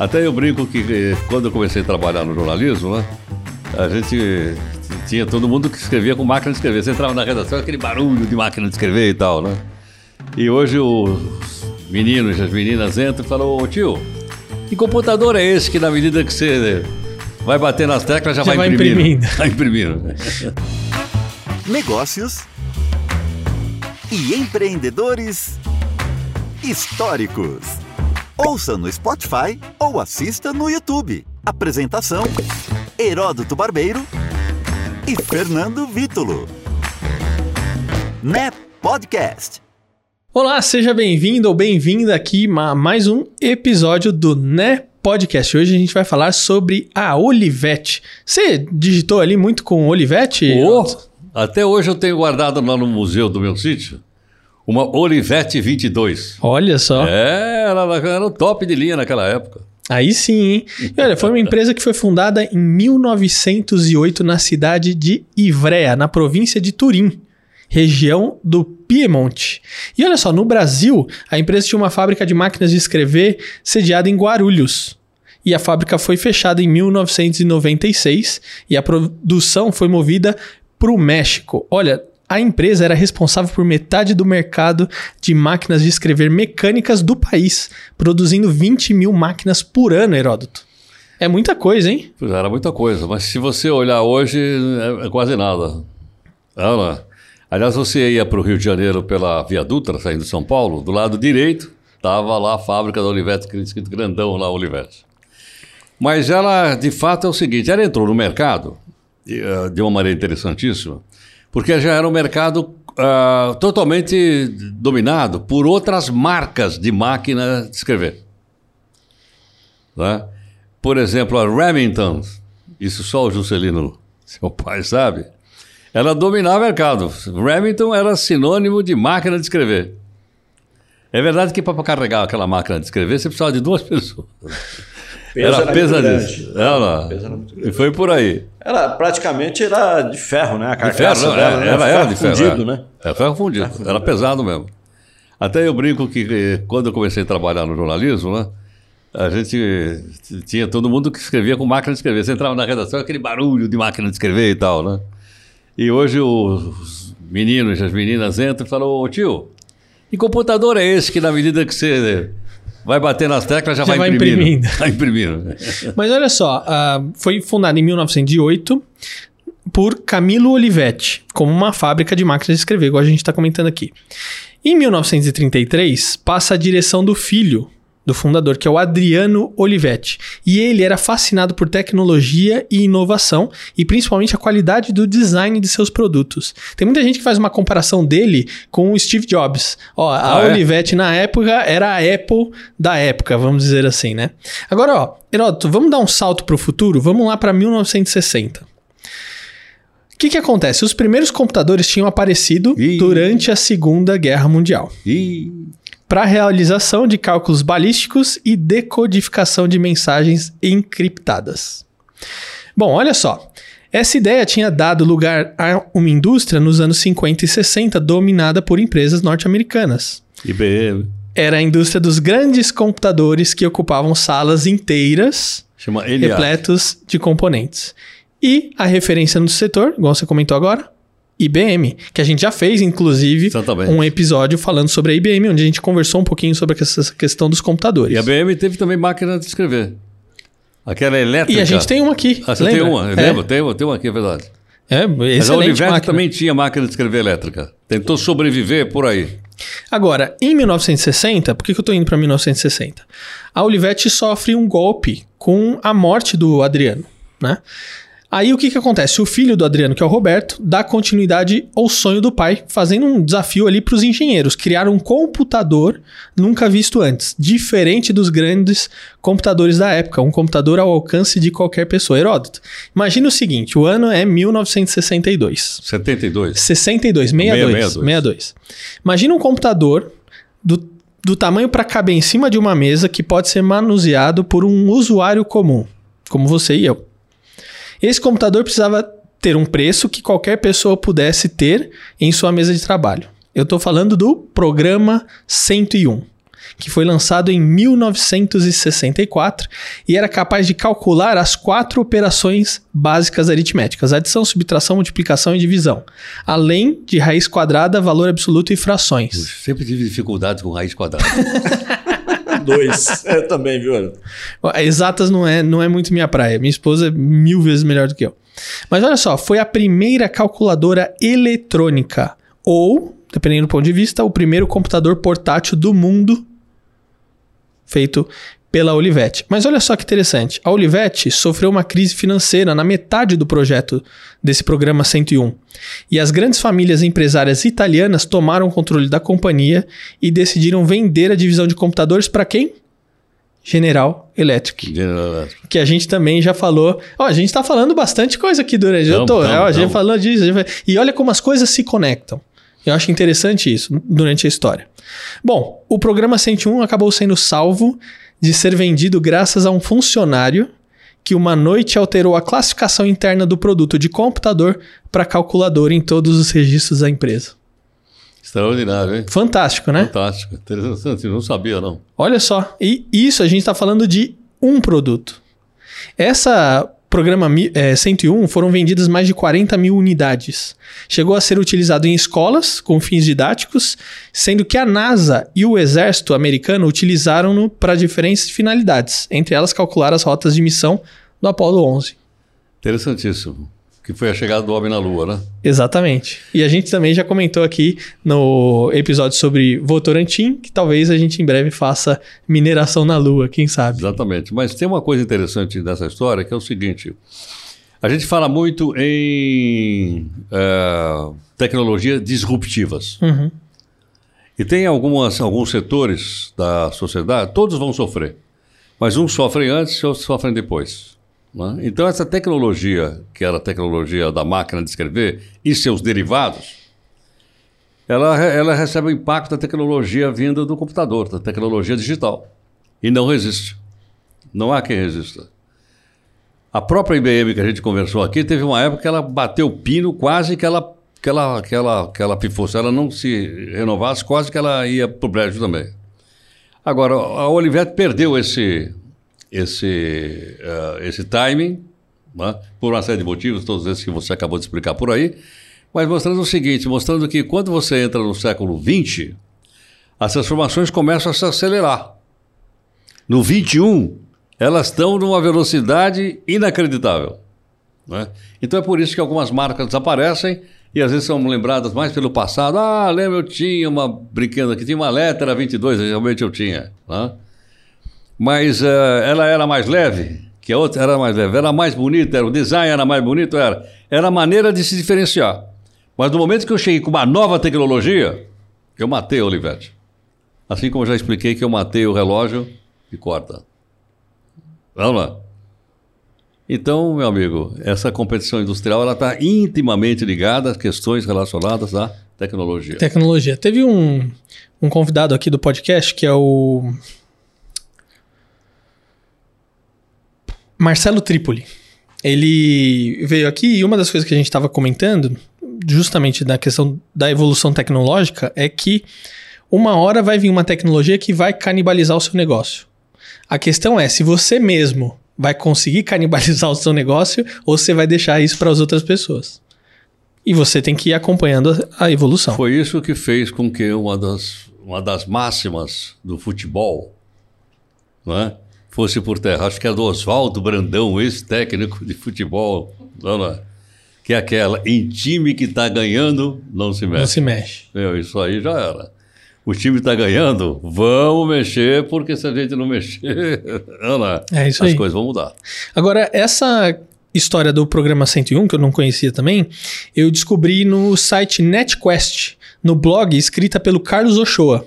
Até eu brinco que eh, quando eu comecei a trabalhar no jornalismo, né? A gente tinha todo mundo que escrevia com máquina de escrever. Você entrava na redação, aquele barulho de máquina de escrever e tal, né? E hoje os meninos e as meninas entram e falam, ô tio, que computador é esse que na medida que você vai bater nas teclas já, Já vai, vai imprimindo? imprimindo. Vai imprimindo. negócios e empreendedores históricos. Ouça no Spotify ou assista no YouTube. Apresentação: Heródoto Barbeiro e Fernando Vítulo. Né Podcast. Olá, seja bem-vindo ou bem-vinda aqui a mais um episódio do Né Podcast. Hoje a gente vai falar sobre a Olivetti. Você digitou ali muito com Olivetti? Ô, até hoje eu tenho guardado lá no museu do meu sítio uma Olivetti 22. Olha só. É, ela era o top de linha naquela época. Aí sim, hein? E olha, foi uma empresa que foi fundada em 1908 na cidade de Ivrea, na província de Turim, região do Piemonte. E olha só, no Brasil, a empresa tinha uma fábrica de máquinas de escrever sediada em Guarulhos. E a fábrica foi fechada em 1996 e a produção foi movida para o México. Olha, a empresa era responsável por metade do mercado de máquinas de escrever mecânicas do país, produzindo 20 mil máquinas por ano, Heródoto. É muita coisa, hein? Pois é, Era muita coisa, mas se você olhar hoje, é, é quase nada. Não. Aliás, você ia para o Rio de Janeiro pela Via Dutra, saindo de São Paulo, do lado direito estava lá a fábrica da Olivetti, escrito grandão lá, Olivetti. Mas ela, de fato, é o seguinte, ela entrou no mercado eh, de uma maneira interessantíssima, porque já era um mercado ah, totalmente dominado por outras marcas de máquina de escrever. Né? Por exemplo, a Remington, isso só o Juscelino, seu pai, sabe? Ela dominava o mercado. Remington era sinônimo de máquina de escrever. É verdade que para carregar aquela máquina de escrever você precisava de duas pessoas. Peso era era pesadíssimo. Peso era muito e grande. foi por aí. Era praticamente era de ferro, né? A De ferro, carcaça dela, é, né? ela era de ferro. fundido, é. né? É ferro fundido. Era pesado mesmo. Até eu brinco que eh, quando eu comecei a trabalhar no jornalismo, né? A gente tinha todo mundo que escrevia com máquina de escrever. Você entrava na redação, aquele barulho de máquina de escrever e tal, né? E hoje os meninos e as meninas entram e falam, ô tio, que computador é esse que na medida que você vai bater nas teclas já, Já vai, vai imprimindo? imprimindo. Vai imprimindo. Mas olha só, ah, foi fundada em 1908 por Camilo Olivetti, como uma fábrica de máquinas de escrever, igual a gente está comentando aqui. Em 1933, passa a direção do filho do fundador, que é o Adriano Olivetti. E ele era fascinado por tecnologia e inovação, e principalmente a qualidade do design de seus produtos. Tem muita gente que faz uma comparação dele com o Steve Jobs. Ó, a Ah, é? Olivetti na época era a Apple da época, vamos dizer assim, né? Agora, ó, Heródoto, vamos dar um salto para o futuro? Vamos lá para 1960. O que, que acontece? Os primeiros computadores tinham aparecido Ih. durante a Segunda Guerra Mundial E para realização de cálculos balísticos e decodificação de mensagens encriptadas. Bom, olha só. Essa ideia tinha dado lugar a uma indústria nos anos 50 e 60 dominada por empresas norte-americanas. IBM, Era a indústria dos grandes computadores que ocupavam salas inteiras chama repletos de componentes. E a referência no setor, igual você comentou agora, IBM, que a gente já fez, inclusive, Exatamente. um episódio falando sobre a IBM, onde a gente conversou um pouquinho sobre essa questão dos computadores. E a IBM teve também máquina de escrever. Aquela elétrica. E a gente tem uma aqui. Ah, você lembra? tem uma, eu é, lembro, tem, uma- tem uma aqui, é verdade. É, Mas a Olivetti máquina. também tinha máquina de escrever elétrica. Tentou sobreviver por aí. Agora, em 1960, por que, que eu tô indo para 1960? A Olivetti sofre um golpe com a morte do Adriano, né? Aí o que, que acontece? O filho do Adriano, que é o Roberto, dá continuidade ao sonho do pai, fazendo um desafio ali para os engenheiros, criar um computador nunca visto antes, diferente dos grandes computadores da época, um computador ao alcance de qualquer pessoa. Heródoto, imagina o seguinte, o ano é 1962. 72. 62, 62, 62. 62. Imagina um computador do, do tamanho para caber em cima de uma mesa que pode ser manuseado por um usuário comum, como você e eu. Esse computador precisava ter um preço que qualquer pessoa pudesse ter em sua mesa de trabalho. Eu estou falando do programa 101, que foi lançado em 1964 e era capaz de calcular as quatro operações básicas aritméticas: adição, subtração, multiplicação e divisão, além de raiz quadrada, valor absoluto e frações. Eu sempre tive dificuldade com raiz quadrada. Dois. Eu também, viu? Exatas não é, não é muito minha praia. Minha esposa é mil vezes melhor do que eu. Mas olha só, foi a primeira calculadora eletrônica, ou, dependendo do ponto de vista, o primeiro computador portátil do mundo feito pela Olivetti. Mas olha só que interessante, a Olivetti sofreu uma crise financeira na metade do projeto desse programa 101. E as grandes famílias empresárias italianas tomaram o controle da companhia e decidiram vender a divisão de computadores para quem? General Electric. General Electric. Que a gente também já falou. Ó, a gente está falando bastante coisa aqui durante. eu Tamo, tô, tamo, ó, a gente falou disso. gente E olha como as coisas se conectam. Eu acho interessante isso durante a história. Bom, o programa 101 acabou sendo salvo de ser vendido graças a um funcionário que uma noite alterou a classificação interna do produto de computador para calculador em todos os registros da empresa. Extraordinário, hein? Fantástico, né? Fantástico. Interessante, não sabia, não. Olha só, e isso a gente está falando de um produto. Essa programa eh, 101 foram vendidas mais de 40 mil unidades. Chegou a ser utilizado em escolas com fins didáticos, sendo que a NASA e o Exército americano utilizaram-no para diferentes finalidades, entre elas calcular as rotas de missão do Apollo 11. Interessantíssimo. Que foi a chegada do homem na Lua, né? Exatamente. E a gente também já comentou aqui no episódio sobre Votorantim, que talvez a gente em breve faça mineração na Lua, quem sabe. Exatamente. Mas tem uma coisa interessante dessa história que é o seguinte: a gente fala muito em eh, tecnologias disruptivas. Uhum. E tem algumas, alguns setores da sociedade, todos vão sofrer. Mas uns sofrem antes e outros sofrem depois. Né? Então, essa tecnologia, que era a tecnologia da máquina de escrever e seus derivados, ela, ela recebe o impacto da tecnologia vinda do computador, da tecnologia digital. E não resiste. Não há quem resista. A própria IBM que a gente conversou aqui teve uma época que ela bateu o pino quase que ela que ela que ela que ela pifou, se ela não se renovasse, quase que ela ia pro brejo também. Agora, a Olivetti perdeu esse esse eh, esse timing, né, por uma série de motivos, todos esses que você acabou de explicar por aí, mas mostrando o seguinte, mostrando que quando você entra no século XX, as transformações começam a se acelerar. No 21, elas estão numa velocidade inacreditável. né? Então é por isso que algumas marcas desaparecem e às vezes são lembradas mais pelo passado. Ah, lembra, eu tinha uma, brincando aqui, tinha uma letra 22, realmente eu tinha. né? Mas eh, ela era mais leve, que a outra era mais leve, era mais bonita, era, o design era mais bonito, era. Era a maneira de se diferenciar. Mas no momento que eu cheguei com uma nova tecnologia, eu matei a Olivetti. Assim como já expliquei que eu matei o relógio e corta. Vamos lá. Então, meu amigo, essa competição industrial ela está intimamente ligada às questões relacionadas à tecnologia. Tecnologia. Teve um, um convidado aqui do podcast que é o Marcelo Tripoli. Ele veio aqui e uma das coisas que a gente estava comentando, justamente na questão da evolução tecnológica, é que uma hora vai vir uma tecnologia que vai canibalizar o seu negócio. A questão é se você mesmo vai conseguir canibalizar o seu negócio ou você vai deixar isso para as outras pessoas. E você tem que ir acompanhando a a evolução. Foi isso que fez com que uma das, uma das máximas do futebol não é? Fosse por terra. Acho que é do Oswaldo Brandão, ex-técnico de futebol, é? que é aquela, em time que está ganhando, não se mexe. Não se mexe. Meu, isso aí já era. O time está ganhando, vamos mexer, porque se a gente não mexer, Ana, É isso as aí. coisas vão mudar. Agora, essa história do programa 101, que eu não conhecia também, eu descobri no site NetQuest, no blog escrita pelo Carlos Ochoa.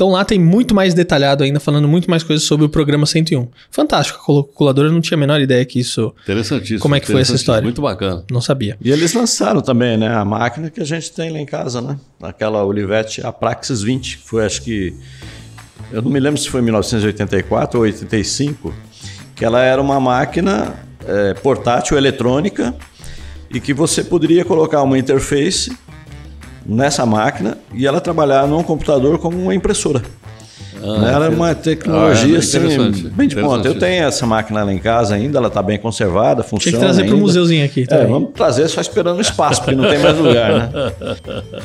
Então lá tem muito mais detalhado ainda, falando muito mais coisas sobre o programa 101. Fantástico, a calculadora eu não tinha a menor ideia que isso Interessantíssimo. Como é que foi essa história? Muito bacana. não sabia. E eles lançaram também, né? A máquina que a gente tem lá em casa, né? Aquela Olivetti Apraxis 20, que foi acho que. Eu não me lembro se foi em 1984 ou 85, que ela era uma máquina eh, portátil eletrônica e que você poderia colocar uma interface nessa máquina e ela trabalhar num computador como uma impressora. Ah, ela é uma tecnologia ah, é assim, bem de ponta. Eu tenho essa máquina lá em casa ainda, ela está bem conservada, funciona. Tinha que trazer para o museuzinho aqui. É, vamos trazer só esperando espaço, porque não tem mais lugar, né?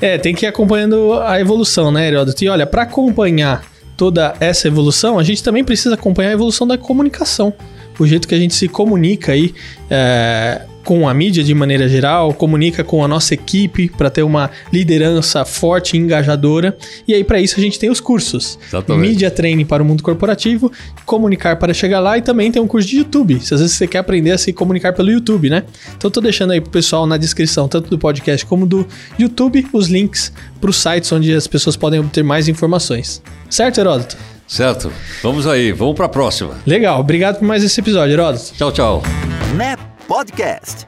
É, tem que ir acompanhando a evolução, né, Heródoto? E olha, para acompanhar toda essa evolução, a gente também precisa acompanhar a evolução da comunicação. O jeito que a gente se comunica aí é, com a mídia de maneira geral, comunica com a nossa equipe para ter uma liderança forte e engajadora. E aí, para isso, a gente tem os cursos: Exatamente. Mídia Training para o mundo corporativo, Comunicar para chegar lá e também tem um curso de YouTube. Se às vezes você quer aprender a se comunicar pelo YouTube, né? Então, tô deixando aí pro pessoal na descrição, tanto do podcast como do YouTube, os links para os sites onde as pessoas podem obter mais informações. Certo, Heródoto? Certo. Vamos aí, vamos para a próxima. Legal, obrigado por mais esse episódio, Heródoto. Tchau, tchau. Podcast.